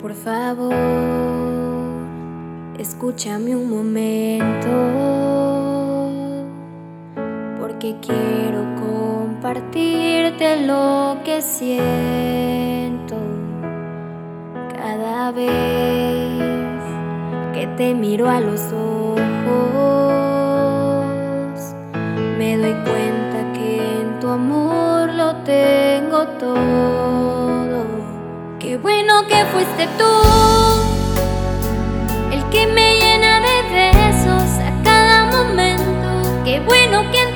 Por favor, escúchame un momento, porque quiero compartirte lo que siento cada vez que te miro a los ojos. Me doy cuenta que en tu amor lo tengo todo. Qué bueno que fuiste tú el que me llena de besos a cada momento. Qué bueno que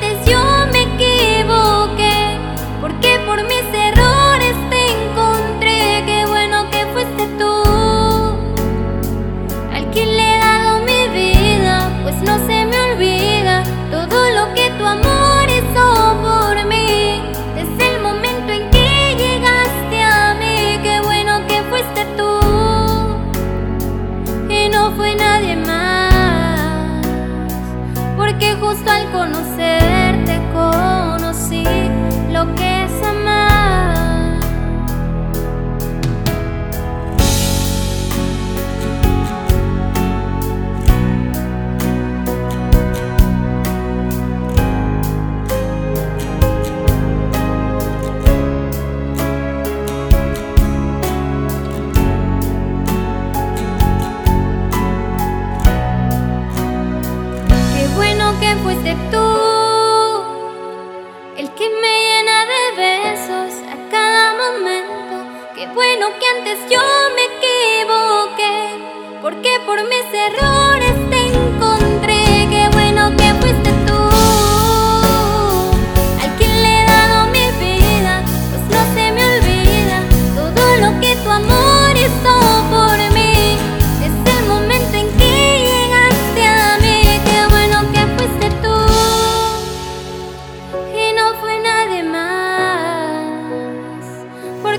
justo al conocerte fuiste tú el que me llena de besos a cada momento. Qué bueno que antes yo me equivoqué, porque por mis errores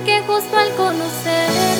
porque justo al conocerte